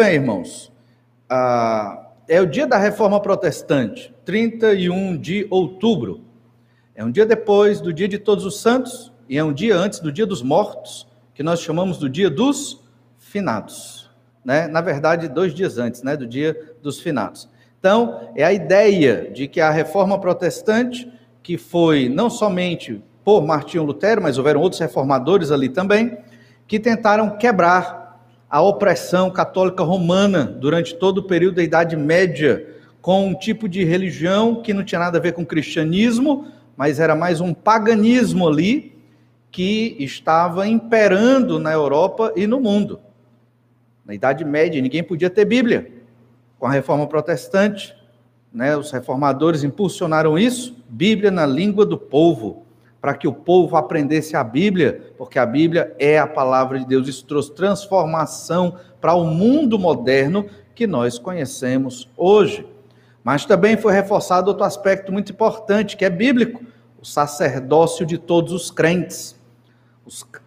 Bem, irmãos, ah, é o dia da reforma protestante, 31 de outubro. É um dia depois do dia de Todos os Santos e é um dia antes do dia dos mortos, que nós chamamos do dia dos finados. Né? Na verdade, dois dias antes né, do dia dos finados. Então, é a ideia de que a reforma protestante, que foi não somente por Martinho Lutero, mas houveram outros reformadores ali também, que tentaram quebrar a opressão católica romana durante todo o período da Idade Média, com um tipo de religião que não tinha nada a ver com cristianismo, mas era mais um paganismo ali que estava imperando na Europa e no mundo. Na Idade Média, ninguém podia ter Bíblia. Com a reforma protestante, né, os reformadores impulsionaram isso, Bíblia na língua do povo para que o povo aprendesse a Bíblia, porque a Bíblia é a palavra de Deus. Isso trouxe transformação para o mundo moderno que nós conhecemos hoje. Mas também foi reforçado outro aspecto muito importante, que é bíblico: o sacerdócio de todos os crentes.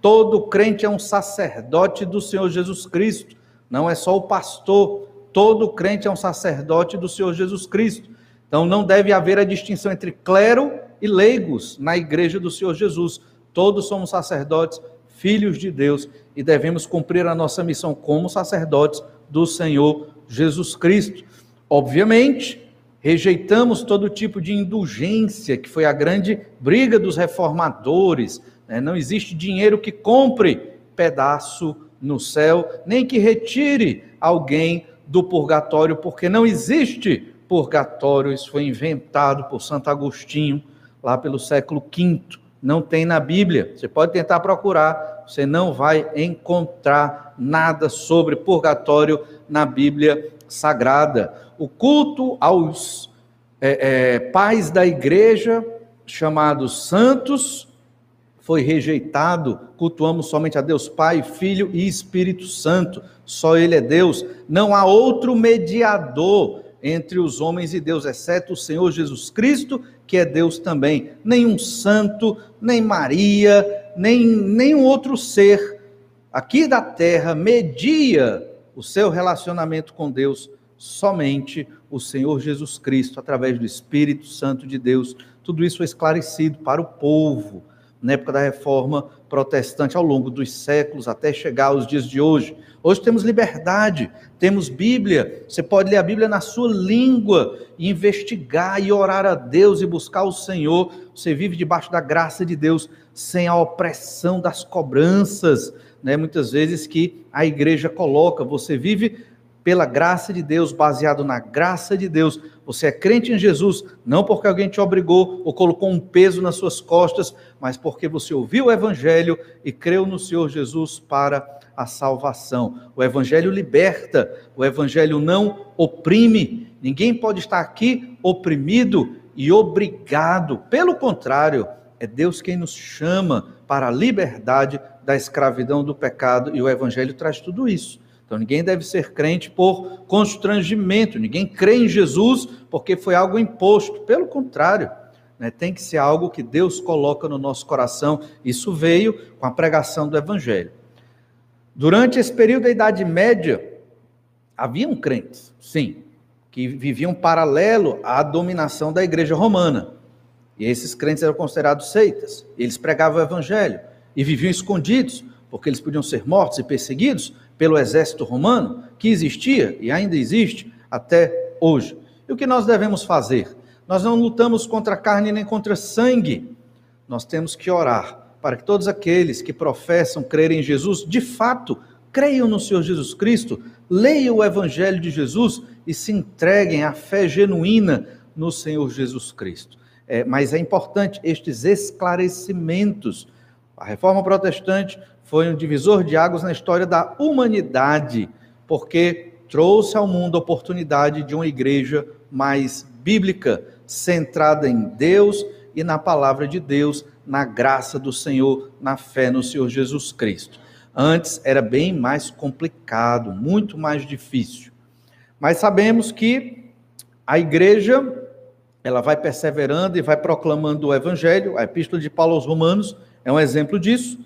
Todo crente é um sacerdote do Senhor Jesus Cristo, não é só o pastor. Todo crente é um sacerdote do Senhor Jesus Cristo. Então não deve haver a distinção entre clero e leigos na igreja do Senhor Jesus. Todos somos sacerdotes, filhos de Deus e devemos cumprir a nossa missão como sacerdotes do Senhor Jesus Cristo. Obviamente, rejeitamos todo tipo de indulgência, que foi a grande briga dos reformadores. Né? Não existe dinheiro que compre pedaço no céu, nem que retire alguém do purgatório, porque não existe purgatório. Isso foi inventado por Santo Agostinho lá pelo século V. Não tem na Bíblia. Você pode tentar procurar, você não vai encontrar nada sobre purgatório na Bíblia Sagrada. O culto aos é, é, pais da igreja, chamados santos, foi rejeitado. Cultuamos somente a Deus Pai, Filho e Espírito Santo. Só Ele é Deus. Não há outro mediador entre os homens e Deus, exceto o Senhor Jesus Cristo, que é Deus também. Nenhum santo, nem Maria, nem nenhum outro ser aqui da terra media o seu relacionamento com Deus, somente o Senhor Jesus Cristo, através do Espírito Santo de Deus. Tudo isso foi esclarecido para o povo na época da reforma protestante, ao longo dos séculos, até chegar aos dias de hoje. Hoje temos liberdade, temos Bíblia, você pode ler a Bíblia na sua língua, e investigar e orar a Deus e buscar o Senhor. Você vive debaixo da graça de Deus, sem a opressão das cobranças, né? muitas vezes que a igreja coloca. Você vive pela graça de Deus, baseado na graça de Deus. Você é crente em Jesus, não porque alguém te obrigou ou colocou um peso nas suas costas, mas porque você ouviu o Evangelho e creu no Senhor Jesus para a salvação. O Evangelho liberta, o Evangelho não oprime. Ninguém pode estar aqui oprimido e obrigado. Pelo contrário, é Deus quem nos chama para a liberdade da escravidão do pecado e o Evangelho traz tudo isso. Então ninguém deve ser crente por constrangimento, ninguém crê em Jesus porque foi algo imposto. Pelo contrário, né, tem que ser algo que Deus coloca no nosso coração. Isso veio com a pregação do Evangelho. Durante esse período da Idade Média, haviam crentes, sim, que viviam paralelo à dominação da Igreja Romana. E esses crentes eram considerados seitas. Eles pregavam o Evangelho e viviam escondidos, porque eles podiam ser mortos e perseguidos pelo exército romano, que existia e ainda existe até hoje. E o que nós devemos fazer? Nós não lutamos contra carne nem contra sangue. Nós temos que orar para que todos aqueles que professam crer em Jesus, de fato, creiam no Senhor Jesus Cristo, leiam o Evangelho de Jesus e se entreguem à fé genuína no Senhor Jesus Cristo. É, mas é importante estes esclarecimentos. A reforma protestante foi um divisor de águas na história da humanidade, porque trouxe ao mundo a oportunidade de uma igreja mais bíblica, centrada em Deus e na palavra de Deus, na graça do Senhor, na fé no Senhor Jesus Cristo. Antes era bem mais complicado, muito mais difícil. Mas sabemos que a igreja ela vai perseverando e vai proclamando o evangelho. A epístola de Paulo aos Romanos é um exemplo disso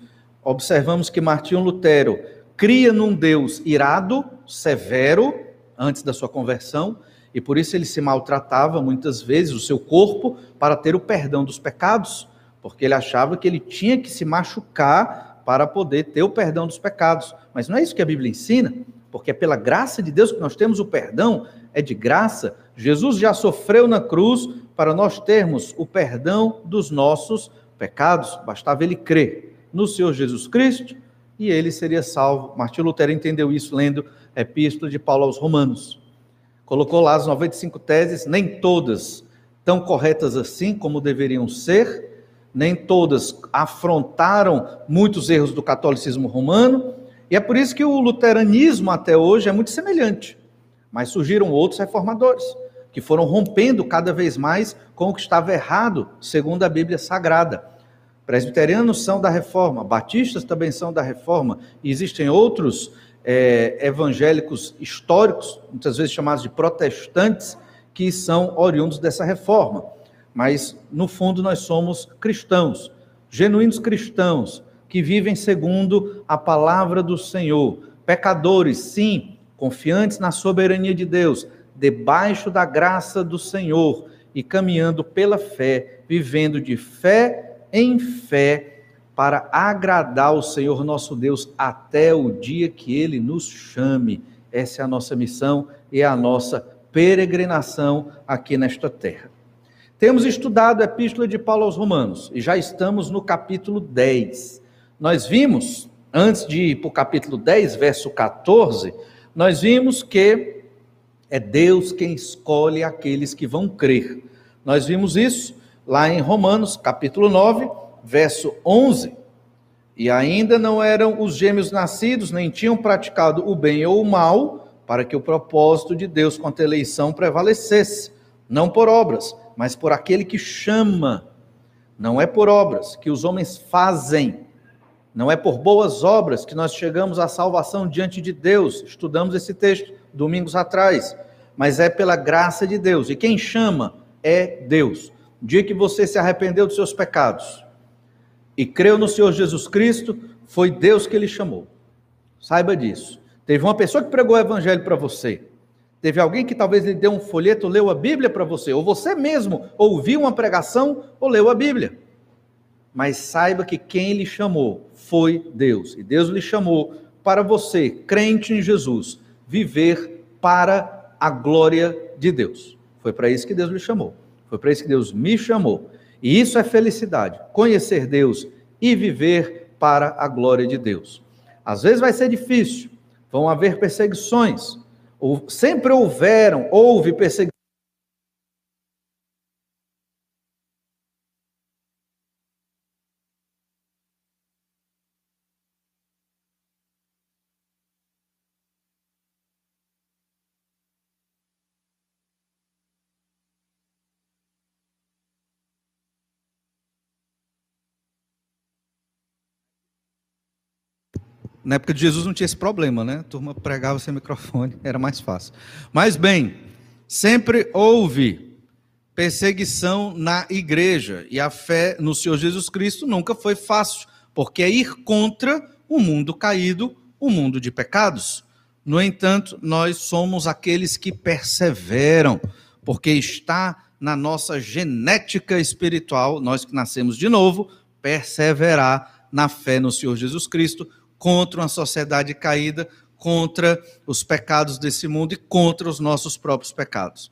observamos que Martinho Lutero cria num Deus irado, severo, antes da sua conversão, e por isso ele se maltratava muitas vezes o seu corpo para ter o perdão dos pecados, porque ele achava que ele tinha que se machucar para poder ter o perdão dos pecados. Mas não é isso que a Bíblia ensina, porque é pela graça de Deus que nós temos o perdão, é de graça. Jesus já sofreu na cruz para nós termos o perdão dos nossos pecados, bastava ele crer no Senhor Jesus Cristo e ele seria salvo. Martim Lutero entendeu isso lendo a Epístola de Paulo aos Romanos. Colocou lá as 95 teses, nem todas tão corretas assim como deveriam ser, nem todas afrontaram muitos erros do catolicismo romano, e é por isso que o luteranismo até hoje é muito semelhante. Mas surgiram outros reformadores que foram rompendo cada vez mais com o que estava errado, segundo a Bíblia Sagrada. Presbiterianos são da reforma, batistas também são da reforma, e existem outros é, evangélicos históricos, muitas vezes chamados de protestantes, que são oriundos dessa reforma. Mas, no fundo, nós somos cristãos, genuínos cristãos, que vivem segundo a palavra do Senhor. Pecadores, sim, confiantes na soberania de Deus, debaixo da graça do Senhor e caminhando pela fé, vivendo de fé em fé para agradar o Senhor nosso Deus até o dia que ele nos chame. Essa é a nossa missão e a nossa peregrinação aqui nesta terra. Temos estudado a Epístola de Paulo aos Romanos e já estamos no capítulo 10. Nós vimos, antes de ir para o capítulo 10, verso 14, nós vimos que é Deus quem escolhe aqueles que vão crer. Nós vimos isso lá em Romanos, capítulo 9, verso 11. E ainda não eram os gêmeos nascidos, nem tinham praticado o bem ou o mal, para que o propósito de Deus quanto à eleição prevalecesse, não por obras, mas por aquele que chama. Não é por obras que os homens fazem, não é por boas obras que nós chegamos à salvação diante de Deus. Estudamos esse texto domingos atrás, mas é pela graça de Deus. E quem chama é Deus. O dia que você se arrependeu dos seus pecados, e creu no Senhor Jesus Cristo, foi Deus que lhe chamou. Saiba disso. Teve uma pessoa que pregou o evangelho para você. Teve alguém que talvez lhe deu um folheto, leu a Bíblia para você, ou você mesmo ouviu uma pregação ou leu a Bíblia. Mas saiba que quem lhe chamou foi Deus. E Deus lhe chamou para você, crente em Jesus, viver para a glória de Deus. Foi para isso que Deus lhe chamou. Foi para isso que Deus me chamou. E isso é felicidade, conhecer Deus e viver para a glória de Deus. Às vezes vai ser difícil, vão haver perseguições, sempre houveram, houve perseguições Na época de Jesus não tinha esse problema, né? A turma pregava sem microfone, era mais fácil. Mas bem, sempre houve perseguição na igreja e a fé no Senhor Jesus Cristo nunca foi fácil, porque é ir contra o mundo caído, o mundo de pecados. No entanto, nós somos aqueles que perseveram, porque está na nossa genética espiritual, nós que nascemos de novo, perseverar na fé no Senhor Jesus Cristo, contra uma sociedade caída, contra os pecados desse mundo e contra os nossos próprios pecados.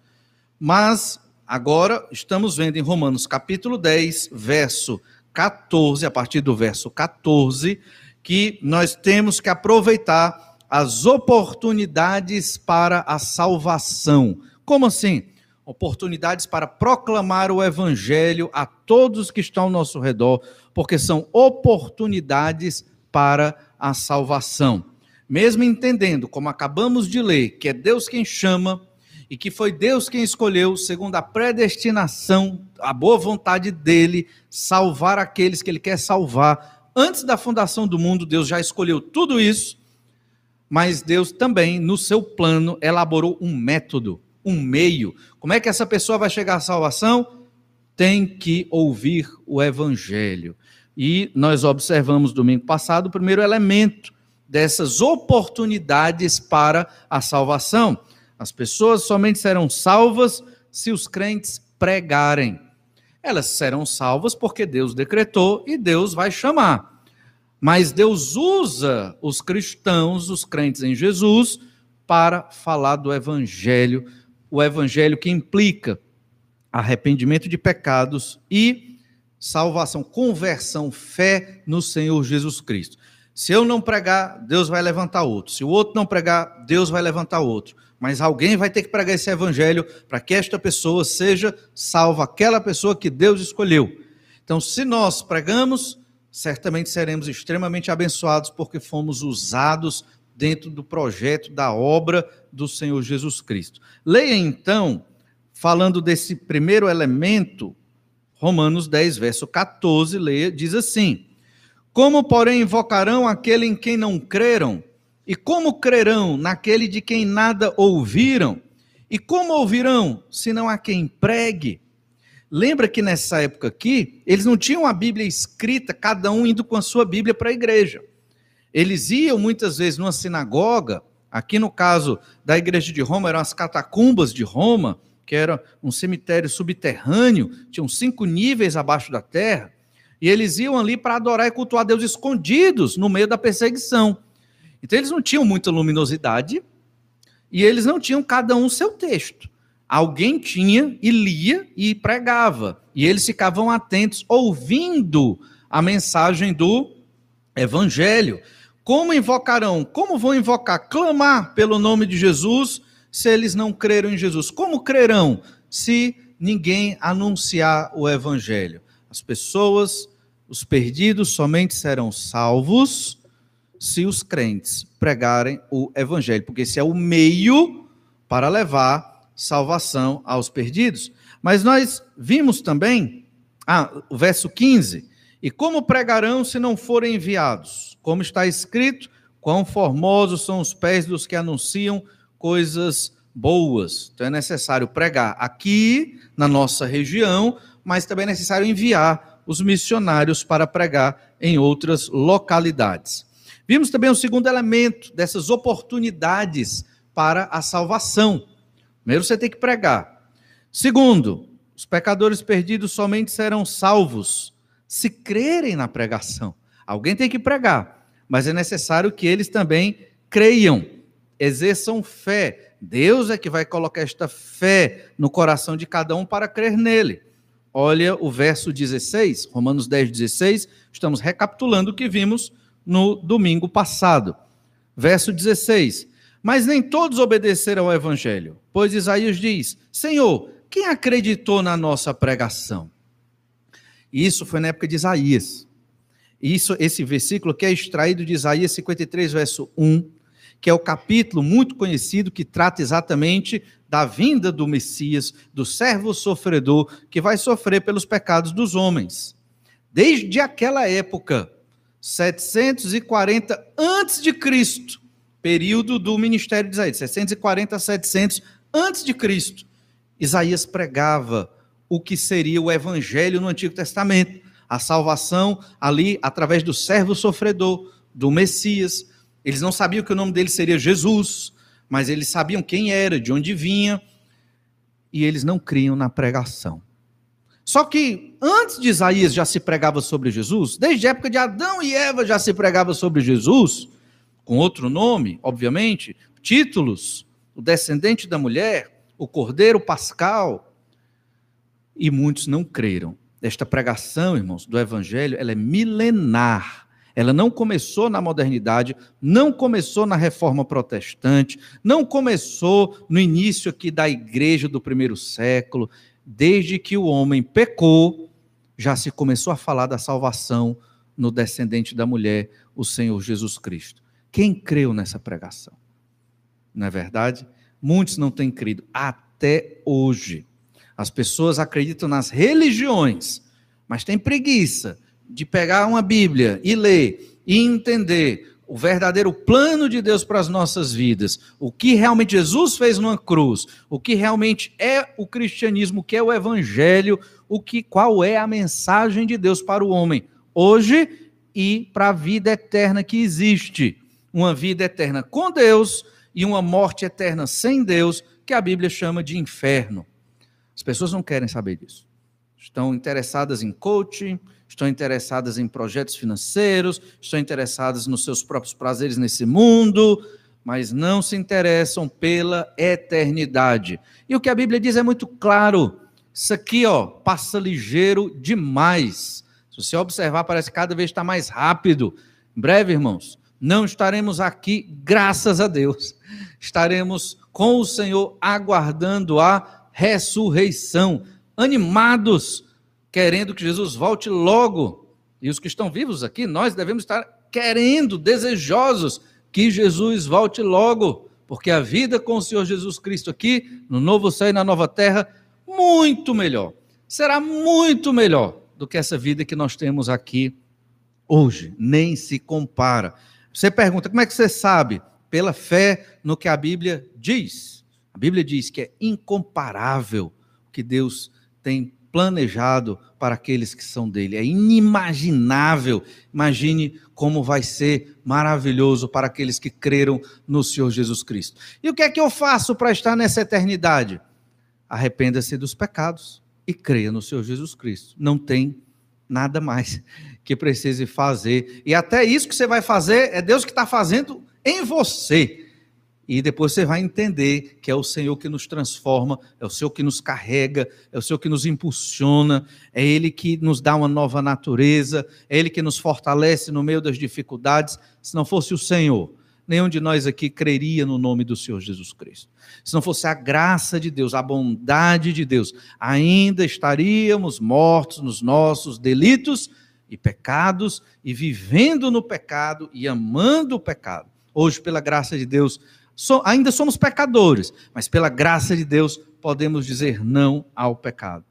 Mas agora estamos vendo em Romanos capítulo 10, verso 14, a partir do verso 14, que nós temos que aproveitar as oportunidades para a salvação. Como assim? Oportunidades para proclamar o evangelho a todos que estão ao nosso redor, porque são oportunidades para a salvação. Mesmo entendendo, como acabamos de ler, que é Deus quem chama e que foi Deus quem escolheu, segundo a predestinação, a boa vontade dele, salvar aqueles que ele quer salvar. Antes da fundação do mundo, Deus já escolheu tudo isso, mas Deus também, no seu plano, elaborou um método, um meio. Como é que essa pessoa vai chegar à salvação? Tem que ouvir o evangelho. E nós observamos domingo passado o primeiro elemento dessas oportunidades para a salvação. As pessoas somente serão salvas se os crentes pregarem. Elas serão salvas porque Deus decretou e Deus vai chamar. Mas Deus usa os cristãos, os crentes em Jesus, para falar do evangelho, o evangelho que implica arrependimento de pecados e salvação, conversão, fé no Senhor Jesus Cristo. Se eu não pregar, Deus vai levantar outro. Se o outro não pregar, Deus vai levantar outro. Mas alguém vai ter que pregar esse evangelho para que esta pessoa seja salva, aquela pessoa que Deus escolheu. Então, se nós pregamos, certamente seremos extremamente abençoados porque fomos usados dentro do projeto da obra do Senhor Jesus Cristo. Leia então, falando desse primeiro elemento, Romanos 10, verso 14, leia, diz assim: como, porém, invocarão aquele em quem não creram? E como crerão naquele de quem nada ouviram? E como ouvirão, se não há quem pregue? Lembra que nessa época aqui, eles não tinham a Bíblia escrita, cada um indo com a sua Bíblia para a igreja. Eles iam muitas vezes numa sinagoga, aqui no caso da igreja de Roma, eram as catacumbas de Roma, que era um cemitério subterrâneo, tinham cinco níveis abaixo da terra. E eles iam ali para adorar e cultuar Deus escondidos no meio da perseguição. Então eles não tinham muita luminosidade e eles não tinham cada um seu texto. Alguém tinha e lia e pregava. E eles ficavam atentos, ouvindo a mensagem do evangelho. Como invocarão? Como vão invocar? Clamar pelo nome de Jesus se eles não creram em Jesus. Como crerão se ninguém anunciar o evangelho? As pessoas, os perdidos, somente serão salvos se os crentes pregarem o evangelho, porque esse é o meio para levar salvação aos perdidos. Mas nós vimos também, ah, o verso 15, e como pregarão se não forem enviados? Como está escrito, quão formosos são os pés dos que anunciam coisas boas. Então é necessário pregar aqui na nossa região, mas também é necessário enviar os missionários para pregar em outras localidades. Vimos também o segundo elemento dessas oportunidades para a salvação. Primeiro, você tem que pregar. Segundo, os pecadores perdidos somente serão salvos se crerem na pregação. Alguém tem que pregar, mas é necessário que eles também creiam, exerçam fé. Deus é que vai colocar esta fé no coração de cada um para crer nele. Olha o verso 16, Romanos 10, 16. Estamos recapitulando o que vimos no domingo passado. Verso 16. Mas nem todos obedeceram ao evangelho, pois Isaías diz: Senhor, quem acreditou na nossa pregação? Isso foi na época de Isaías. Isso, esse versículo que é extraído de Isaías 53, verso 1, que é o capítulo muito conhecido que trata exatamente da vinda do Messias, do servo sofredor que vai sofrer pelos pecados dos homens. Desde aquela época, 740 antes de Cristo, período do ministério de Isaías, 640 a 700 antes de Cristo, Isaías pregava o que seria o evangelho no Antigo Testamento, a salvação ali através do servo sofredor, do Messias. Eles não sabiam que o nome dele seria Jesus, mas eles sabiam quem era, de onde vinha, e eles não criam na pregação. Só que antes de Isaías já se pregava sobre Jesus, desde a época de Adão e Eva já se pregava sobre Jesus, com outro nome, obviamente, títulos, o descendente da mulher, o cordeiro pascal, e muitos não creram. Esta pregação, irmãos, do evangelho, ela é milenar. Ela não começou na modernidade, não começou na reforma protestante, não começou no início aqui da igreja do primeiro século. Desde que o homem pecou, já se começou a falar da salvação no descendente da mulher, o Senhor Jesus Cristo. Quem creu nessa pregação? Não é verdade? Muitos não têm crido até hoje. As pessoas acreditam nas religiões, mas têm preguiça de pegar uma Bíblia e ler e entender o verdadeiro plano de Deus para as nossas vidas, o que realmente Jesus fez numa cruz, o que realmente é o cristianismo, o que é o evangelho, o que qual é a mensagem de Deus para o homem hoje e para a vida eterna que existe. uma vida eterna com Deus e uma morte eterna sem Deus, que a Bíblia chama de inferno. As pessoas não querem saber disso. Estão interessadas em coaching, estão interessadas em projetos financeiros, estão interessadas nos seus próprios prazeres nesse mundo, mas não se interessam pela eternidade. E o que a Bíblia diz é muito claro. Isso aqui, ó, passa ligeiro demais. Se você observar, parece que cada vez está mais rápido. Em breve, irmãos, não estaremos aqui, graças a Deus. Estaremos com o Senhor aguardando a ressurreição, animados, querendo que Jesus volte logo. E os que estão vivos aqui, nós devemos estar querendo, desejosos que Jesus volte logo, porque a vida com o Senhor Jesus Cristo aqui, no novo céu e na nova terra, muito melhor. Será muito melhor do que essa vida que nós temos aqui hoje, nem se compara. Você pergunta, como é que você sabe? Pela fé no que a Bíblia diz. A Bíblia diz que é incomparável o que Deus tem planejado para aqueles que são dele. É inimaginável. Imagine como vai ser maravilhoso para aqueles que creram no Senhor Jesus Cristo. E o que é que eu faço para estar nessa eternidade? Arrependa-se dos pecados e creia no Senhor Jesus Cristo. Não tem nada mais que precise fazer. E até isso que você vai fazer é Deus que está fazendo em você. E depois você vai entender que é o Senhor que nos transforma, é o Senhor que nos carrega, é o Senhor que nos impulsiona, é Ele que nos dá uma nova natureza, é Ele que nos fortalece no meio das dificuldades. Se não fosse o Senhor, nenhum de nós aqui creria no nome do Senhor Jesus Cristo. Se não fosse a graça de Deus, a bondade de Deus, ainda estaríamos mortos nos nossos delitos e pecados e vivendo no pecado e amando o pecado. Hoje, pela graça de Deus, so, ainda somos pecadores, mas pela graça de Deus podemos dizer não ao pecado.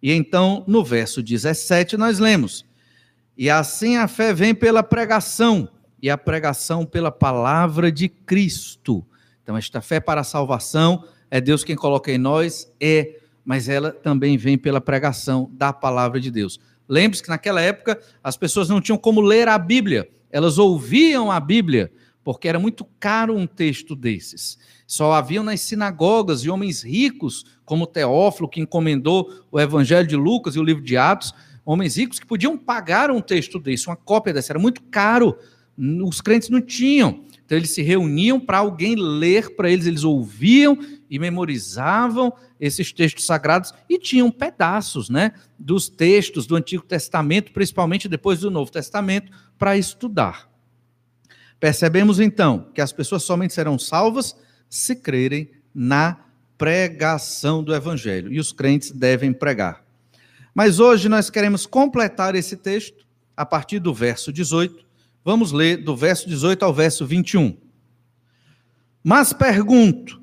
E então, no verso 17, nós lemos: E assim a fé vem pela pregação e a pregação pela palavra de Cristo. Então, esta fé para a salvação é Deus quem coloca em nós, é, mas ela também vem pela pregação da palavra de Deus. Lembre-se que naquela época as pessoas não tinham como ler a Bíblia, elas ouviam a Bíblia, porque era muito caro um texto desses. Só haviam nas sinagogas e homens ricos, como Teófilo, que encomendou o Evangelho de Lucas e o livro de Atos, homens ricos que podiam pagar um texto desse, uma cópia desse, era muito caro os crentes não tinham. Então eles se reuniam para alguém ler para eles, eles ouviam e memorizavam esses textos sagrados e tinham pedaços, né, dos textos do Antigo Testamento, principalmente depois do Novo Testamento, para estudar. Percebemos então que as pessoas somente serão salvas se crerem na pregação do evangelho, e os crentes devem pregar. Mas hoje nós queremos completar esse texto a partir do verso 18 Vamos ler do verso 18 ao verso 21. Mas pergunto: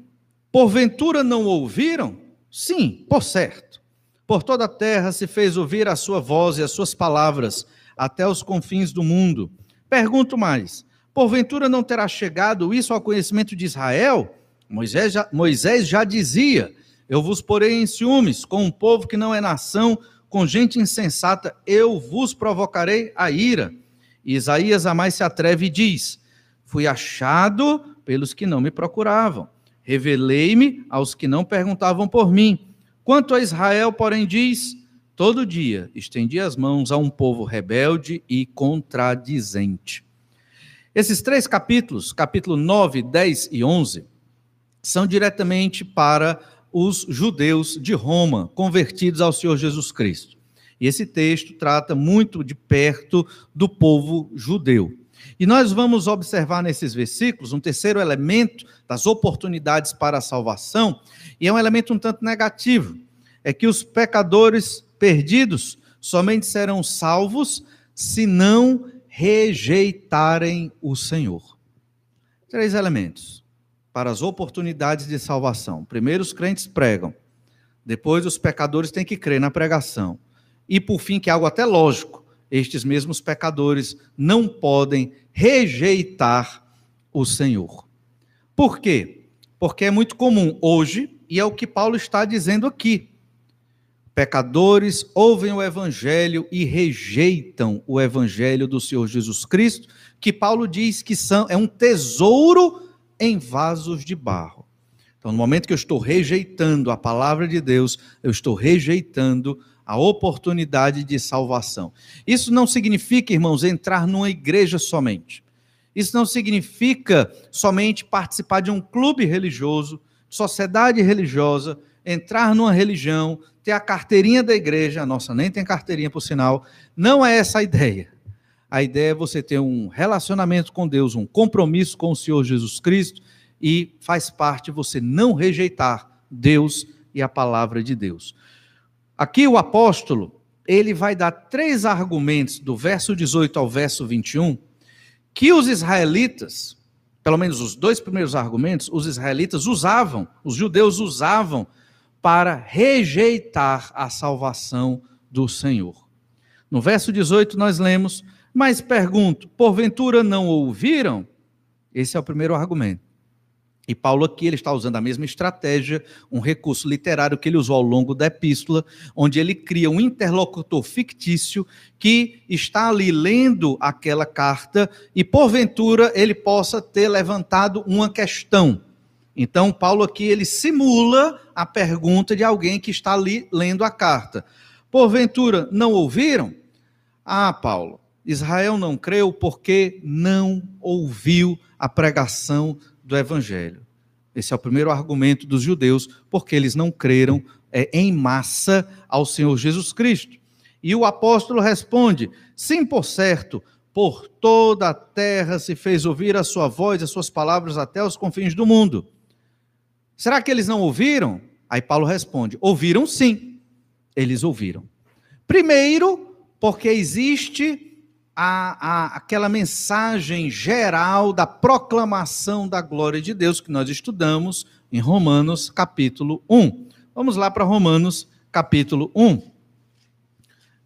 porventura não ouviram? Sim, por certo. Por toda a terra se fez ouvir a sua voz e as suas palavras, até os confins do mundo. Pergunto mais: porventura não terá chegado isso ao conhecimento de Israel? Moisés já, Moisés já dizia: Eu vos porei em ciúmes com um povo que não é nação, com gente insensata, eu vos provocarei a ira. E Isaías a mais se atreve e diz: Fui achado pelos que não me procuravam, revelei-me aos que não perguntavam por mim. Quanto a Israel, porém, diz: Todo dia estendi as mãos a um povo rebelde e contradizente. Esses três capítulos, capítulo 9, 10 e 11, são diretamente para os judeus de Roma, convertidos ao Senhor Jesus Cristo. E esse texto trata muito de perto do povo judeu. E nós vamos observar nesses versículos um terceiro elemento das oportunidades para a salvação, e é um elemento um tanto negativo: é que os pecadores perdidos somente serão salvos se não rejeitarem o Senhor. Três elementos para as oportunidades de salvação. Primeiro, os crentes pregam. Depois, os pecadores têm que crer na pregação. E por fim, que é algo até lógico, estes mesmos pecadores não podem rejeitar o Senhor. Por quê? Porque é muito comum hoje, e é o que Paulo está dizendo aqui. Pecadores ouvem o evangelho e rejeitam o evangelho do Senhor Jesus Cristo, que Paulo diz que são, é um tesouro em vasos de barro. Então, no momento que eu estou rejeitando a palavra de Deus, eu estou rejeitando a oportunidade de salvação. Isso não significa, irmãos, entrar numa igreja somente. Isso não significa somente participar de um clube religioso, sociedade religiosa, entrar numa religião, ter a carteirinha da igreja, nossa nem tem carteirinha por sinal, não é essa a ideia. A ideia é você ter um relacionamento com Deus, um compromisso com o Senhor Jesus Cristo e faz parte você não rejeitar Deus e a palavra de Deus. Aqui o apóstolo, ele vai dar três argumentos do verso 18 ao verso 21 que os israelitas, pelo menos os dois primeiros argumentos, os israelitas usavam, os judeus usavam para rejeitar a salvação do Senhor. No verso 18 nós lemos: Mas pergunto, porventura não ouviram? Esse é o primeiro argumento. E Paulo aqui ele está usando a mesma estratégia, um recurso literário que ele usou ao longo da epístola, onde ele cria um interlocutor fictício que está ali lendo aquela carta e porventura ele possa ter levantado uma questão. Então, Paulo aqui ele simula a pergunta de alguém que está ali lendo a carta. Porventura, não ouviram? Ah, Paulo, Israel não creu porque não ouviu a pregação do evangelho. Esse é o primeiro argumento dos judeus, porque eles não creram é, em massa ao Senhor Jesus Cristo. E o apóstolo responde: sim, por certo, por toda a terra se fez ouvir a sua voz, as suas palavras até os confins do mundo. Será que eles não ouviram? Aí Paulo responde: ouviram sim, eles ouviram. Primeiro, porque existe a, a, aquela mensagem geral da proclamação da glória de Deus que nós estudamos em Romanos capítulo 1. Vamos lá para Romanos capítulo 1.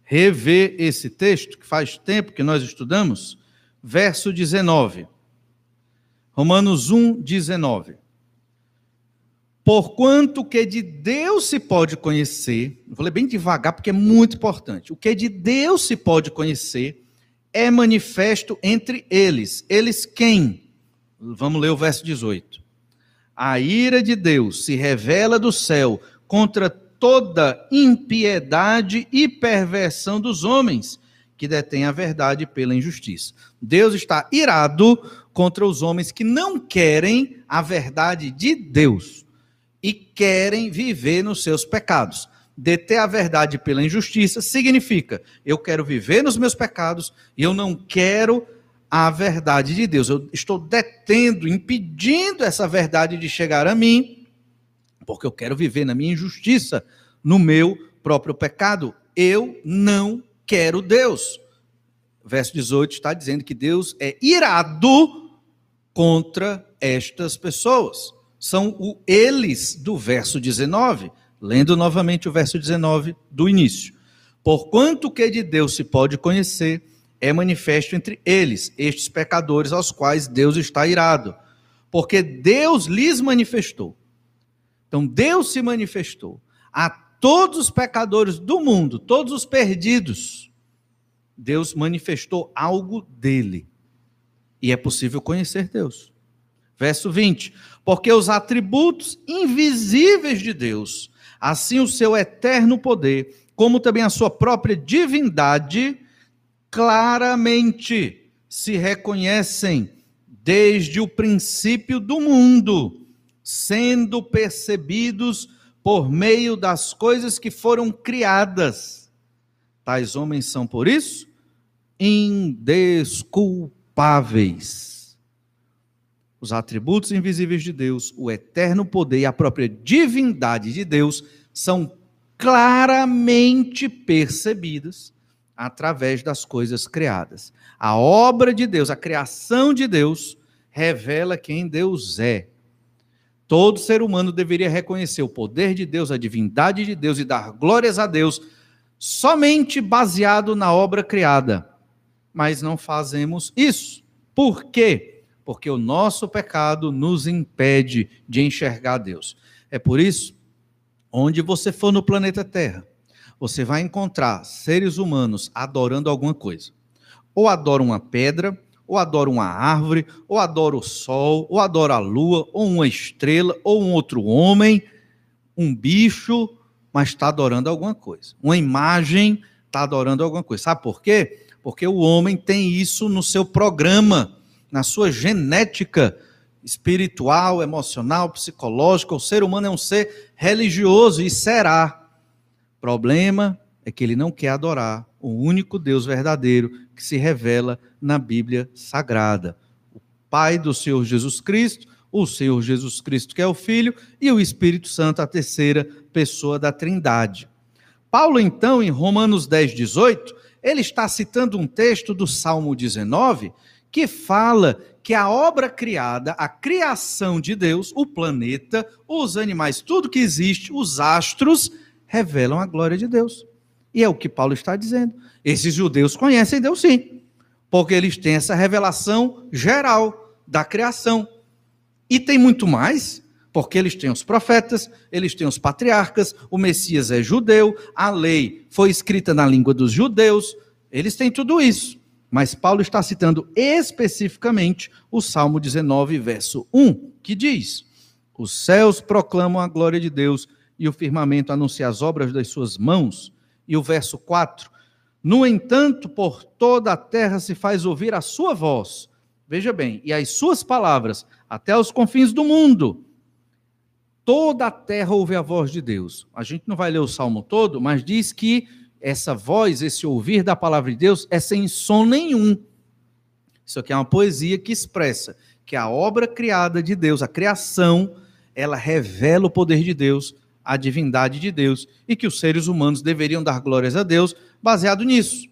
Rever esse texto, que faz tempo que nós estudamos, verso 19. Romanos 1, 19. Porquanto que de Deus se pode conhecer, vou ler bem devagar porque é muito importante. O que de Deus se pode conhecer é manifesto entre eles. Eles quem? Vamos ler o verso 18. A ira de Deus se revela do céu contra toda impiedade e perversão dos homens que detêm a verdade pela injustiça. Deus está irado contra os homens que não querem a verdade de Deus e querem viver nos seus pecados. Deter a verdade pela injustiça significa eu quero viver nos meus pecados e eu não quero a verdade de Deus. Eu estou detendo, impedindo essa verdade de chegar a mim, porque eu quero viver na minha injustiça, no meu próprio pecado. Eu não quero Deus. Verso 18 está dizendo que Deus é irado contra estas pessoas são o eles do verso 19. Lendo novamente o verso 19 do início. Porquanto que de Deus se pode conhecer, é manifesto entre eles, estes pecadores aos quais Deus está irado. Porque Deus lhes manifestou. Então Deus se manifestou a todos os pecadores do mundo, todos os perdidos. Deus manifestou algo dele. E é possível conhecer Deus. Verso 20: porque os atributos invisíveis de Deus, assim o seu eterno poder, como também a sua própria divindade, claramente se reconhecem desde o princípio do mundo, sendo percebidos por meio das coisas que foram criadas. Tais homens são, por isso, indesculpáveis os atributos invisíveis de Deus, o eterno poder e a própria divindade de Deus são claramente percebidas através das coisas criadas. A obra de Deus, a criação de Deus, revela quem Deus é. Todo ser humano deveria reconhecer o poder de Deus, a divindade de Deus e dar glórias a Deus somente baseado na obra criada. Mas não fazemos isso. Por quê? Porque o nosso pecado nos impede de enxergar Deus. É por isso, onde você for no planeta Terra, você vai encontrar seres humanos adorando alguma coisa. Ou adoram uma pedra, ou adoram uma árvore, ou adoram o sol, ou adoram a lua, ou uma estrela, ou um outro homem, um bicho, mas está adorando alguma coisa. Uma imagem está adorando alguma coisa. Sabe por quê? Porque o homem tem isso no seu programa, na sua genética espiritual, emocional, psicológica. O ser humano é um ser religioso e será. Problema é que ele não quer adorar o único Deus verdadeiro que se revela na Bíblia Sagrada. O Pai do Senhor Jesus Cristo, o Senhor Jesus Cristo, que é o Filho, e o Espírito Santo, a terceira pessoa da Trindade. Paulo, então, em Romanos 10, 18, ele está citando um texto do Salmo 19, que fala que a obra criada, a criação de Deus, o planeta, os animais, tudo que existe, os astros, revelam a glória de Deus. E é o que Paulo está dizendo. Esses judeus conhecem Deus sim, porque eles têm essa revelação geral da criação. E tem muito mais, porque eles têm os profetas, eles têm os patriarcas, o Messias é judeu, a lei foi escrita na língua dos judeus, eles têm tudo isso. Mas Paulo está citando especificamente o Salmo 19, verso 1, que diz: Os céus proclamam a glória de Deus e o firmamento anuncia as obras das suas mãos. E o verso 4: No entanto, por toda a terra se faz ouvir a sua voz. Veja bem, e as suas palavras até os confins do mundo. Toda a terra ouve a voz de Deus. A gente não vai ler o salmo todo, mas diz que essa voz, esse ouvir da palavra de Deus é sem som nenhum. Isso aqui é uma poesia que expressa que a obra criada de Deus, a criação, ela revela o poder de Deus, a divindade de Deus e que os seres humanos deveriam dar glórias a Deus baseado nisso.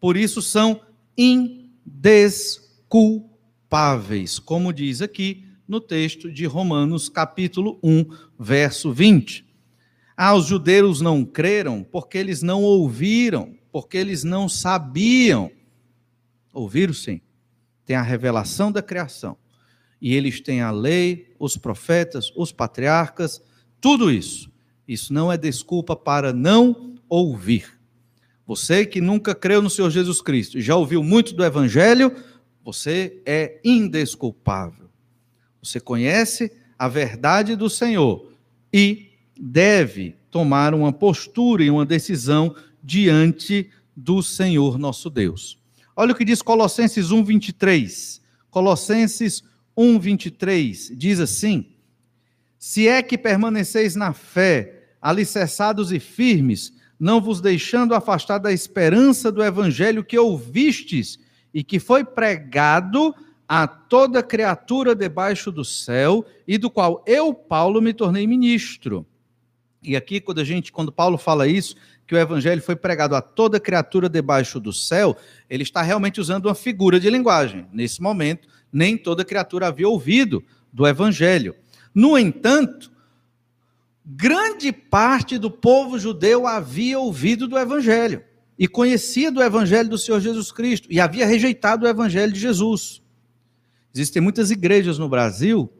Por isso são indesculpáveis, como diz aqui no texto de Romanos, capítulo 1, verso 20. Ah, os judeus não creram porque eles não ouviram, porque eles não sabiam. Ouviram sim. Tem a revelação da criação. E eles têm a lei, os profetas, os patriarcas, tudo isso. Isso não é desculpa para não ouvir. Você que nunca creu no Senhor Jesus Cristo, já ouviu muito do evangelho, você é indesculpável. Você conhece a verdade do Senhor e deve tomar uma postura e uma decisão diante do Senhor nosso Deus. Olha o que diz Colossenses 1:23. Colossenses 1:23 diz assim: Se é que permaneceis na fé, alicerçados e firmes, não vos deixando afastar da esperança do evangelho que ouvistes e que foi pregado a toda criatura debaixo do céu e do qual eu, Paulo, me tornei ministro. E aqui, quando a gente, quando Paulo fala isso, que o evangelho foi pregado a toda criatura debaixo do céu, ele está realmente usando uma figura de linguagem. Nesse momento, nem toda criatura havia ouvido do evangelho. No entanto, grande parte do povo judeu havia ouvido do evangelho e conhecia do evangelho do Senhor Jesus Cristo e havia rejeitado o evangelho de Jesus. Existem muitas igrejas no Brasil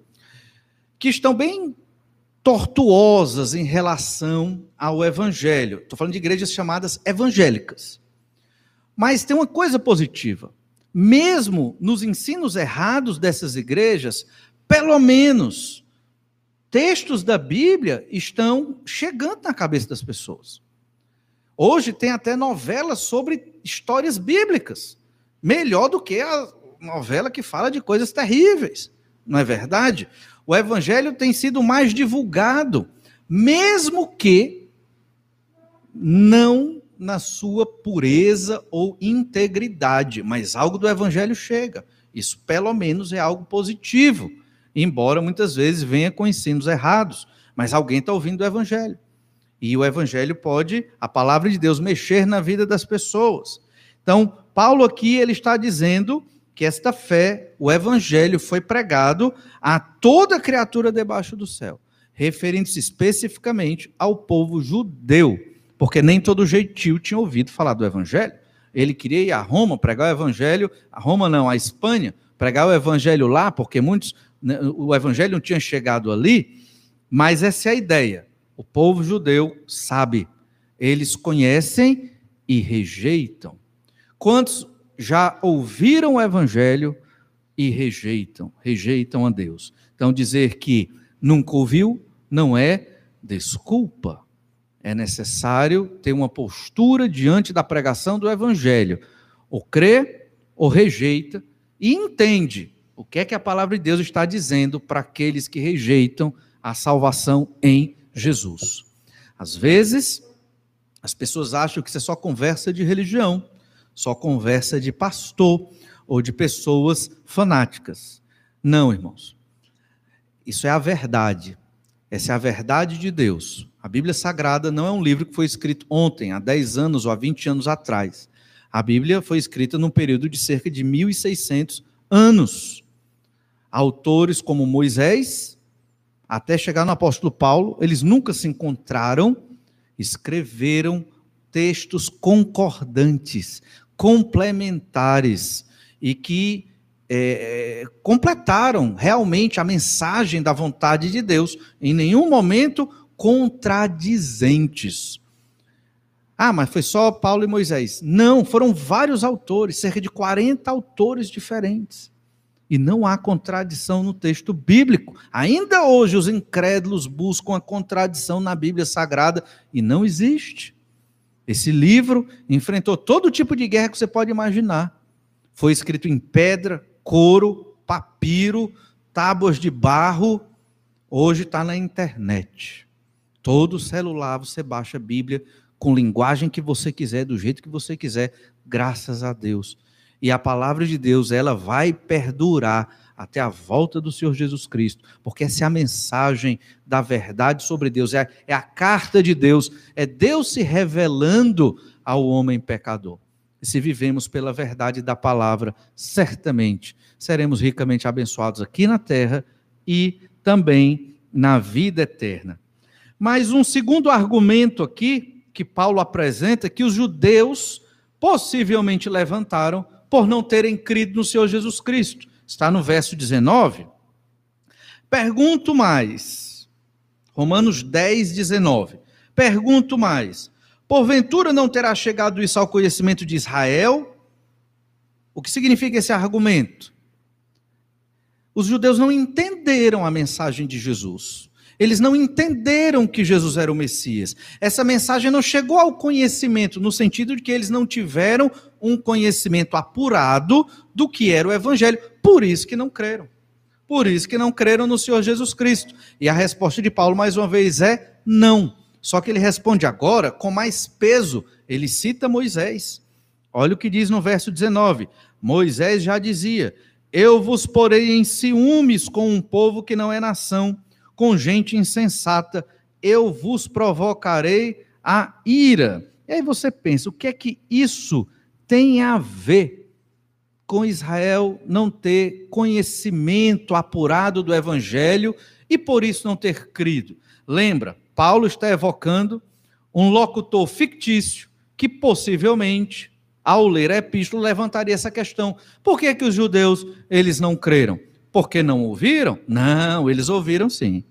que estão bem tortuosas em relação ao evangelho. Estou falando de igrejas chamadas evangélicas. Mas tem uma coisa positiva. Mesmo nos ensinos errados dessas igrejas, pelo menos textos da Bíblia estão chegando na cabeça das pessoas. Hoje tem até novelas sobre histórias bíblicas, melhor do que a, novela que fala de coisas terríveis, não é verdade? O evangelho tem sido mais divulgado, mesmo que não na sua pureza ou integridade, mas algo do evangelho chega. Isso pelo menos é algo positivo, embora muitas vezes venha com ensinos errados, mas alguém está ouvindo o evangelho. E o evangelho pode, a palavra de Deus, mexer na vida das pessoas. Então, Paulo aqui ele está dizendo que esta fé, o evangelho, foi pregado a toda criatura debaixo do céu, referindo-se especificamente ao povo judeu, porque nem todo jeitinho tinha ouvido falar do evangelho. Ele queria ir a Roma pregar o evangelho, a Roma não, a Espanha, pregar o evangelho lá, porque muitos, né, o evangelho não tinha chegado ali, mas essa é a ideia. O povo judeu sabe, eles conhecem e rejeitam. Quantos já ouviram o evangelho e rejeitam, rejeitam a Deus? Então dizer que nunca ouviu não é desculpa. É necessário ter uma postura diante da pregação do evangelho. Ou crê ou rejeita e entende o que é que a palavra de Deus está dizendo para aqueles que rejeitam a salvação em Jesus. Às vezes, as pessoas acham que isso é só conversa de religião, só conversa de pastor ou de pessoas fanáticas. Não, irmãos. Isso é a verdade. Essa é a verdade de Deus. A Bíblia Sagrada não é um livro que foi escrito ontem, há 10 anos ou há 20 anos atrás. A Bíblia foi escrita num período de cerca de 1.600 anos autores como Moisés, até chegar no apóstolo Paulo, eles nunca se encontraram, escreveram textos concordantes, complementares, e que é, é, completaram realmente a mensagem da vontade de Deus, em nenhum momento contradizentes. Ah, mas foi só Paulo e Moisés. Não, foram vários autores, cerca de 40 autores diferentes. E não há contradição no texto bíblico. Ainda hoje os incrédulos buscam a contradição na Bíblia Sagrada e não existe. Esse livro enfrentou todo tipo de guerra que você pode imaginar. Foi escrito em pedra, couro, papiro, tábuas de barro. Hoje está na internet. Todo celular você baixa a Bíblia com linguagem que você quiser, do jeito que você quiser, graças a Deus e a palavra de Deus ela vai perdurar até a volta do Senhor Jesus Cristo, porque essa é a mensagem da verdade sobre Deus, é, é a carta de Deus, é Deus se revelando ao homem pecador. E se vivemos pela verdade da palavra, certamente seremos ricamente abençoados aqui na terra e também na vida eterna. Mas um segundo argumento aqui que Paulo apresenta que os judeus possivelmente levantaram por não terem crido no Senhor Jesus Cristo. Está no verso 19. Pergunto mais. Romanos 10, 19. Pergunto mais. Porventura não terá chegado isso ao conhecimento de Israel? O que significa esse argumento? Os judeus não entenderam a mensagem de Jesus. Eles não entenderam que Jesus era o Messias. Essa mensagem não chegou ao conhecimento, no sentido de que eles não tiveram um conhecimento apurado do que era o Evangelho. Por isso que não creram. Por isso que não creram no Senhor Jesus Cristo. E a resposta de Paulo, mais uma vez, é não. Só que ele responde agora com mais peso. Ele cita Moisés. Olha o que diz no verso 19: Moisés já dizia: Eu vos porei em ciúmes com um povo que não é nação com gente insensata, eu vos provocarei a ira. E aí você pensa, o que é que isso tem a ver com Israel não ter conhecimento apurado do evangelho e por isso não ter crido? Lembra, Paulo está evocando um locutor fictício que possivelmente, ao ler a epístola, levantaria essa questão. Por que, que os judeus eles não creram? Porque não ouviram? Não, eles ouviram sim.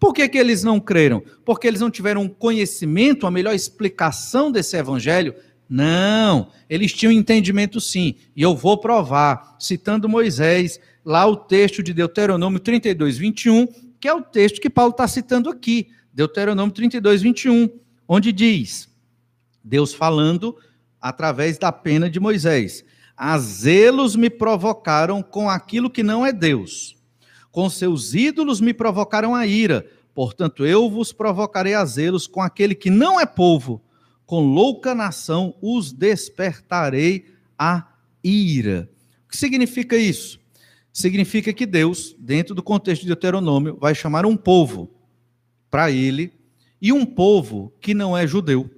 Por que, que eles não creram? Porque eles não tiveram um conhecimento, a melhor explicação desse evangelho? Não, eles tinham entendimento sim. E eu vou provar, citando Moisés, lá o texto de Deuteronômio 32, 21, que é o texto que Paulo está citando aqui. Deuteronômio 32, 21, onde diz: Deus falando através da pena de Moisés: A zelos me provocaram com aquilo que não é Deus. Com seus ídolos me provocaram a ira. Portanto, eu vos provocarei a zelos com aquele que não é povo. Com louca nação os despertarei a ira. O que significa isso? Significa que Deus, dentro do contexto de Deuteronômio, vai chamar um povo para ele e um povo que não é judeu.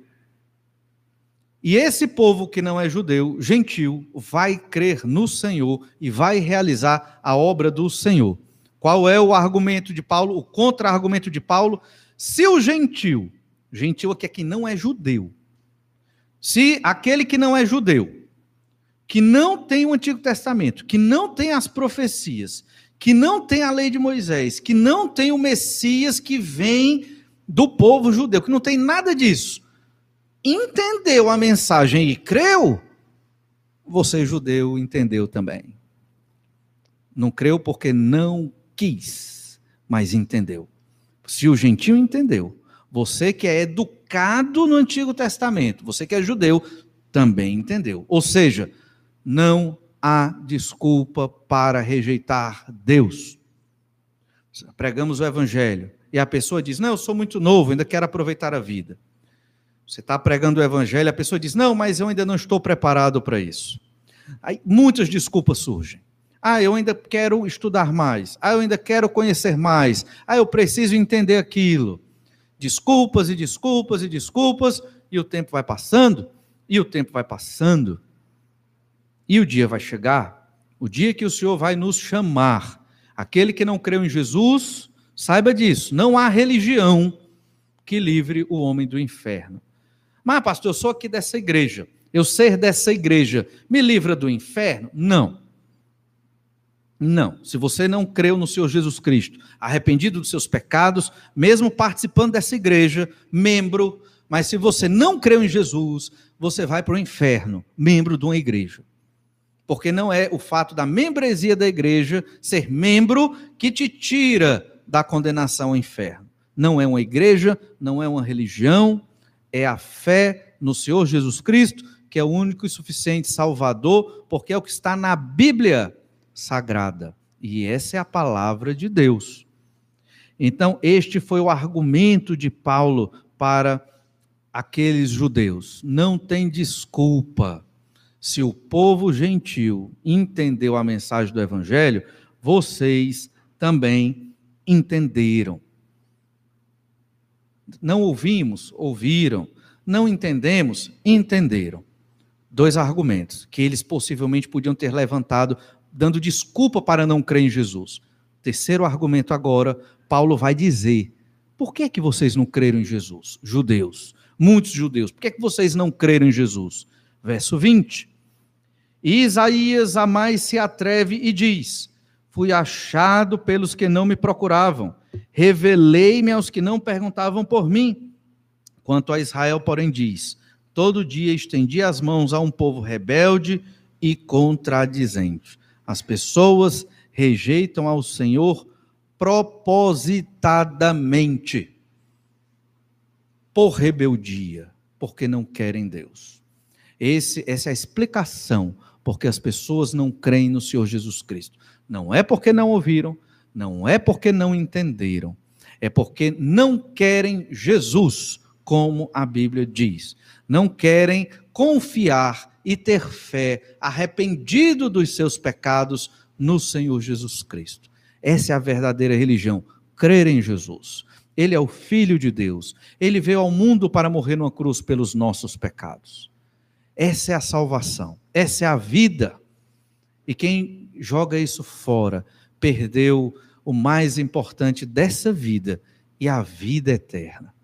E esse povo que não é judeu, gentil, vai crer no Senhor e vai realizar a obra do Senhor. Qual é o argumento de Paulo, o contra-argumento de Paulo? Se o gentil, gentil aqui é quem não é judeu, se aquele que não é judeu, que não tem o Antigo Testamento, que não tem as profecias, que não tem a lei de Moisés, que não tem o Messias que vem do povo judeu, que não tem nada disso, entendeu a mensagem e creu, você judeu entendeu também. Não creu porque não quis, mas entendeu. Se o gentio entendeu, você que é educado no Antigo Testamento, você que é judeu, também entendeu. Ou seja, não há desculpa para rejeitar Deus. Pregamos o Evangelho e a pessoa diz: Não, eu sou muito novo, ainda quero aproveitar a vida. Você está pregando o Evangelho, a pessoa diz: Não, mas eu ainda não estou preparado para isso. Aí muitas desculpas surgem. Ah, eu ainda quero estudar mais. Ah, eu ainda quero conhecer mais. Ah, eu preciso entender aquilo. Desculpas e desculpas e desculpas, e o tempo vai passando, e o tempo vai passando. E o dia vai chegar, o dia que o Senhor vai nos chamar. Aquele que não creu em Jesus, saiba disso, não há religião que livre o homem do inferno. Mas, pastor, eu sou aqui dessa igreja. Eu ser dessa igreja me livra do inferno? Não. Não. Se você não creu no Senhor Jesus Cristo, arrependido dos seus pecados, mesmo participando dessa igreja, membro, mas se você não creu em Jesus, você vai para o inferno, membro de uma igreja porque não é o fato da membresia da igreja ser membro que te tira da condenação ao inferno. Não é uma igreja, não é uma religião, é a fé no Senhor Jesus Cristo, que é o único e suficiente Salvador, porque é o que está na Bíblia sagrada. E essa é a palavra de Deus. Então, este foi o argumento de Paulo para aqueles judeus. Não tem desculpa se o povo gentil entendeu a mensagem do evangelho, vocês também entenderam. Não ouvimos, ouviram. Não entendemos, entenderam. Dois argumentos que eles possivelmente podiam ter levantado, dando desculpa para não crer em Jesus. Terceiro argumento agora, Paulo vai dizer: por que é que vocês não creram em Jesus? Judeus, muitos judeus, por que é que vocês não creram em Jesus? Verso 20. E Isaías a mais se atreve e diz: Fui achado pelos que não me procuravam, revelei-me aos que não perguntavam por mim. Quanto a Israel, porém, diz: Todo dia estendi as mãos a um povo rebelde e contradizente. As pessoas rejeitam ao Senhor propositadamente, por rebeldia, porque não querem Deus. Esse, essa é a explicação porque as pessoas não creem no Senhor Jesus Cristo. Não é porque não ouviram, não é porque não entenderam, é porque não querem Jesus, como a Bíblia diz. Não querem confiar e ter fé, arrependido dos seus pecados no Senhor Jesus Cristo. Essa é a verdadeira religião, crer em Jesus. Ele é o Filho de Deus. Ele veio ao mundo para morrer numa cruz pelos nossos pecados. Essa é a salvação, essa é a vida. E quem joga isso fora perdeu o mais importante dessa vida e a vida eterna.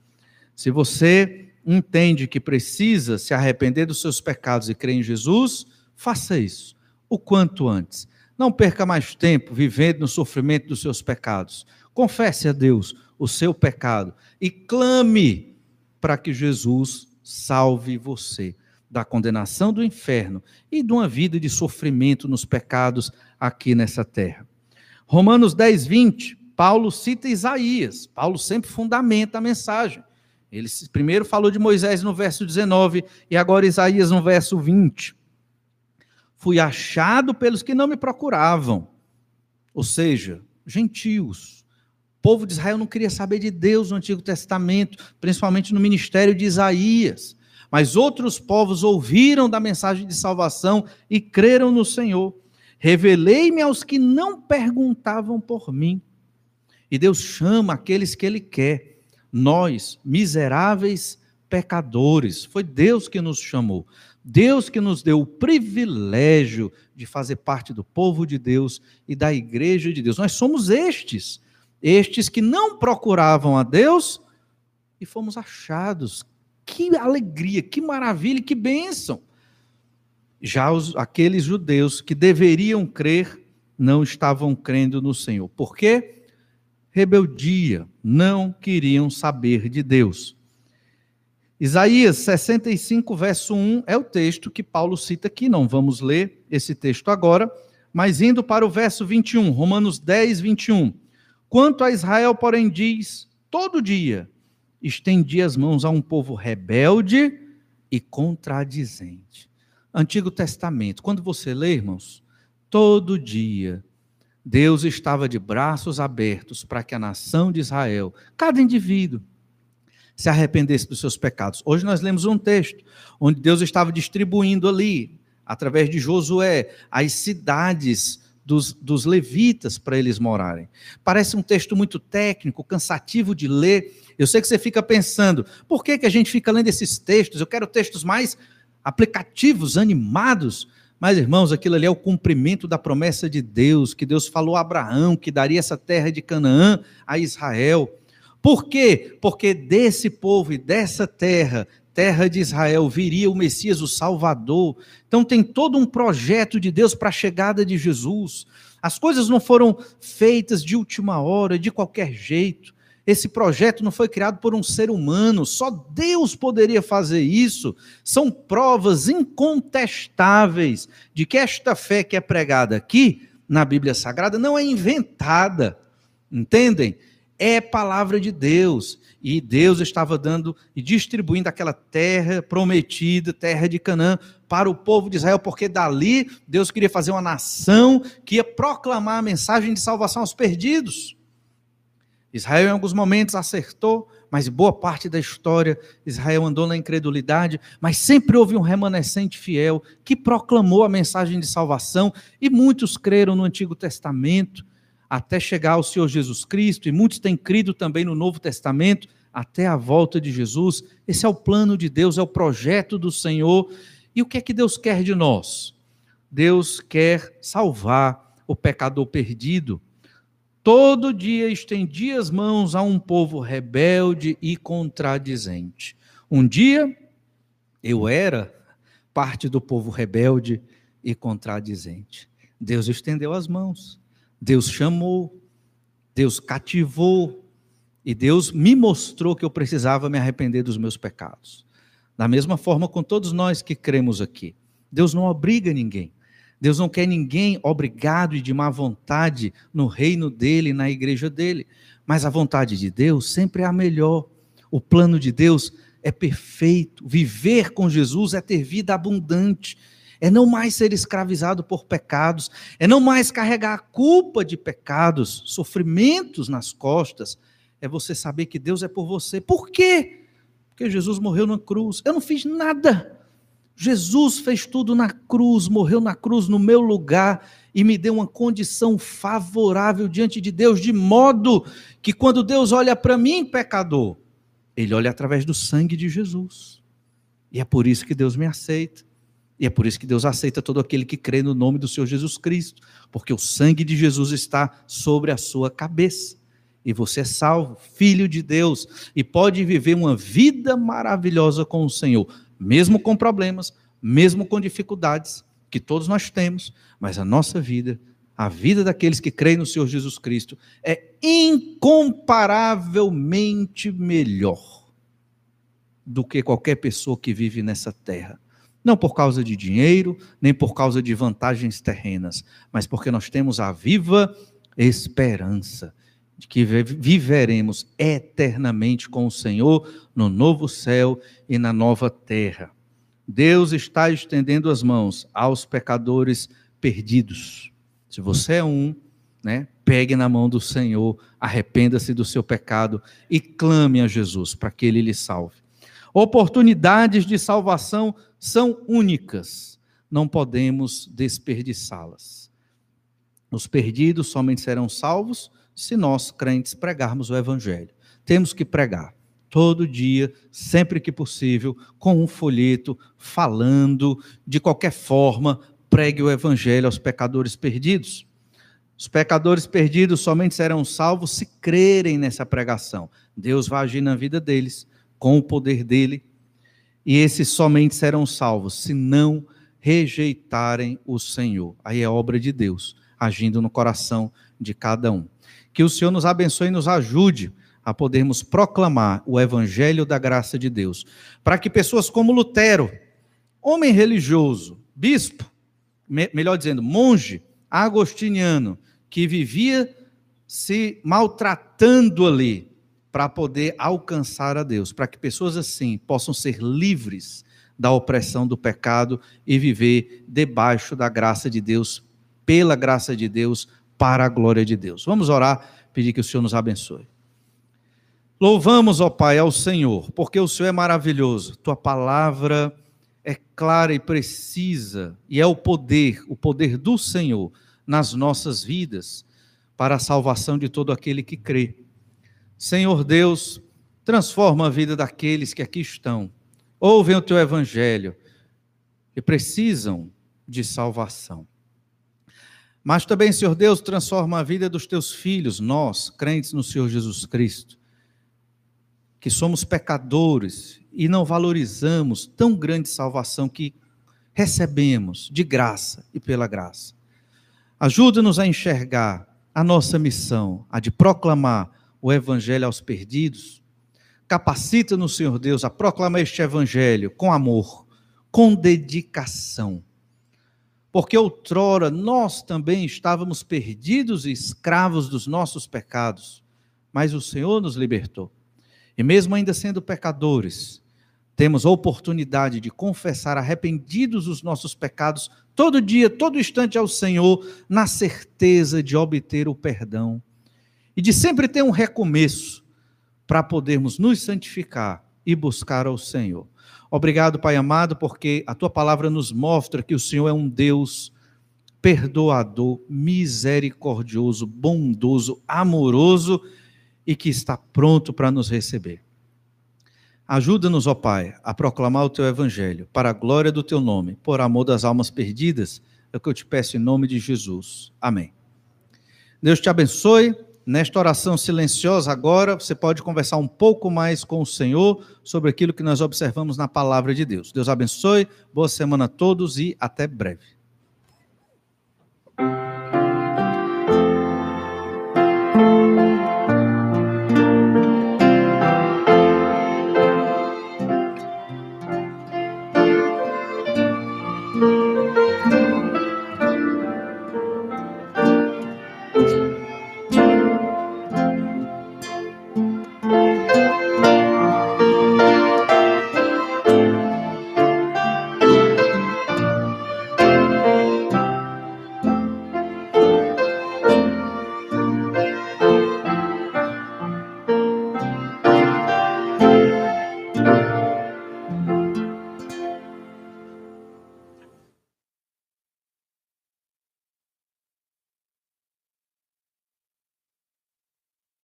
Se você entende que precisa se arrepender dos seus pecados e crer em Jesus, faça isso o quanto antes. Não perca mais tempo vivendo no sofrimento dos seus pecados. Confesse a Deus o seu pecado e clame para que Jesus salve você da condenação do inferno e de uma vida de sofrimento nos pecados aqui nessa terra. Romanos 10, 20, Paulo cita Isaías. Paulo sempre fundamenta a mensagem. Ele primeiro falou de Moisés no verso 19 e agora Isaías no verso 20. Fui achado pelos que não me procuravam, ou seja, gentios. O povo de Israel não queria saber de Deus no Antigo Testamento, principalmente no ministério de Isaías. Mas outros povos ouviram da mensagem de salvação e creram no Senhor. Revelei-me aos que não perguntavam por mim. E Deus chama aqueles que Ele quer. Nós, miseráveis pecadores. Foi Deus que nos chamou. Deus que nos deu o privilégio de fazer parte do povo de Deus e da igreja de Deus. Nós somos estes, estes que não procuravam a Deus e fomos achados, que alegria, que maravilha, que bênção. Já os, aqueles judeus que deveriam crer não estavam crendo no Senhor. Por quê? Rebeldia, não queriam saber de Deus. Isaías 65, verso 1 é o texto que Paulo cita aqui. Não vamos ler esse texto agora, mas indo para o verso 21, Romanos 10, 21. Quanto a Israel, porém, diz: todo dia estendi as mãos a um povo rebelde e contradizente. Antigo Testamento, quando você lê, irmãos, todo dia Deus estava de braços abertos para que a nação de Israel, cada indivíduo, se arrependesse dos seus pecados. Hoje nós lemos um texto onde Deus estava distribuindo ali, através de Josué, as cidades dos, dos levitas para eles morarem. Parece um texto muito técnico, cansativo de ler. Eu sei que você fica pensando, por que, que a gente fica lendo esses textos? Eu quero textos mais aplicativos, animados. Mas, irmãos, aquilo ali é o cumprimento da promessa de Deus, que Deus falou a Abraão que daria essa terra de Canaã a Israel. Por quê? Porque desse povo e dessa terra, terra de Israel, viria o Messias, o Salvador. Então tem todo um projeto de Deus para a chegada de Jesus. As coisas não foram feitas de última hora, de qualquer jeito. Esse projeto não foi criado por um ser humano, só Deus poderia fazer isso. São provas incontestáveis de que esta fé que é pregada aqui na Bíblia Sagrada não é inventada. Entendem? É palavra de Deus. E Deus estava dando e distribuindo aquela terra prometida, terra de Canaã, para o povo de Israel, porque dali Deus queria fazer uma nação que ia proclamar a mensagem de salvação aos perdidos. Israel, em alguns momentos, acertou, mas boa parte da história, Israel andou na incredulidade, mas sempre houve um remanescente fiel que proclamou a mensagem de salvação, e muitos creram no Antigo Testamento até chegar ao Senhor Jesus Cristo, e muitos têm crido também no Novo Testamento, até a volta de Jesus. Esse é o plano de Deus, é o projeto do Senhor. E o que é que Deus quer de nós? Deus quer salvar o pecador perdido. Todo dia estendia as mãos a um povo rebelde e contradizente. Um dia eu era parte do povo rebelde e contradizente. Deus estendeu as mãos. Deus chamou, Deus cativou e Deus me mostrou que eu precisava me arrepender dos meus pecados. Da mesma forma com todos nós que cremos aqui. Deus não obriga ninguém. Deus não quer ninguém obrigado e de má vontade no reino dele, na igreja dele. Mas a vontade de Deus sempre é a melhor. O plano de Deus é perfeito. Viver com Jesus é ter vida abundante é não mais ser escravizado por pecados, é não mais carregar a culpa de pecados, sofrimentos nas costas, é você saber que Deus é por você. Por quê? Porque Jesus morreu na cruz. Eu não fiz nada. Jesus fez tudo na cruz, morreu na cruz no meu lugar e me deu uma condição favorável diante de Deus, de modo que quando Deus olha para mim, pecador, ele olha através do sangue de Jesus. E é por isso que Deus me aceita. E é por isso que Deus aceita todo aquele que crê no nome do Senhor Jesus Cristo, porque o sangue de Jesus está sobre a sua cabeça. E você é salvo, filho de Deus, e pode viver uma vida maravilhosa com o Senhor, mesmo com problemas, mesmo com dificuldades que todos nós temos, mas a nossa vida, a vida daqueles que creem no Senhor Jesus Cristo, é incomparavelmente melhor do que qualquer pessoa que vive nessa terra. Não por causa de dinheiro, nem por causa de vantagens terrenas, mas porque nós temos a viva esperança de que viveremos eternamente com o Senhor no novo céu e na nova terra. Deus está estendendo as mãos aos pecadores perdidos. Se você é um, né, pegue na mão do Senhor, arrependa-se do seu pecado e clame a Jesus para que ele lhe salve. Oportunidades de salvação são únicas, não podemos desperdiçá-las. Os perdidos somente serão salvos se nós, crentes, pregarmos o Evangelho. Temos que pregar todo dia, sempre que possível, com um folheto, falando, de qualquer forma, pregue o Evangelho aos pecadores perdidos. Os pecadores perdidos somente serão salvos se crerem nessa pregação. Deus vai agir na vida deles, com o poder dele e esses somente serão salvos se não rejeitarem o Senhor. Aí é obra de Deus, agindo no coração de cada um. Que o Senhor nos abençoe e nos ajude a podermos proclamar o evangelho da graça de Deus, para que pessoas como Lutero, homem religioso, bispo, me, melhor dizendo, monge agostiniano, que vivia se maltratando ali para poder alcançar a Deus, para que pessoas assim possam ser livres da opressão do pecado e viver debaixo da graça de Deus, pela graça de Deus, para a glória de Deus. Vamos orar, pedir que o Senhor nos abençoe. Louvamos, ó Pai, ao Senhor, porque o Senhor é maravilhoso. Tua palavra é clara e precisa, e é o poder, o poder do Senhor nas nossas vidas, para a salvação de todo aquele que crê. Senhor Deus, transforma a vida daqueles que aqui estão, ouvem o teu evangelho e precisam de salvação. Mas também, Senhor Deus, transforma a vida dos teus filhos, nós, crentes no Senhor Jesus Cristo, que somos pecadores e não valorizamos tão grande salvação que recebemos de graça e pela graça. Ajuda-nos a enxergar a nossa missão, a de proclamar o evangelho aos perdidos. Capacita-nos, Senhor Deus, a proclamar este evangelho com amor, com dedicação porque outrora nós também estávamos perdidos e escravos dos nossos pecados, mas o Senhor nos libertou. E mesmo ainda sendo pecadores, temos a oportunidade de confessar arrependidos os nossos pecados todo dia, todo instante ao Senhor, na certeza de obter o perdão e de sempre ter um recomeço para podermos nos santificar e buscar ao Senhor. Obrigado, Pai amado, porque a tua palavra nos mostra que o Senhor é um Deus perdoador, misericordioso, bondoso, amoroso e que está pronto para nos receber. Ajuda-nos, ó Pai, a proclamar o teu evangelho para a glória do teu nome, por amor das almas perdidas, é o que eu te peço em nome de Jesus. Amém. Deus te abençoe. Nesta oração silenciosa, agora você pode conversar um pouco mais com o Senhor sobre aquilo que nós observamos na palavra de Deus. Deus abençoe, boa semana a todos e até breve.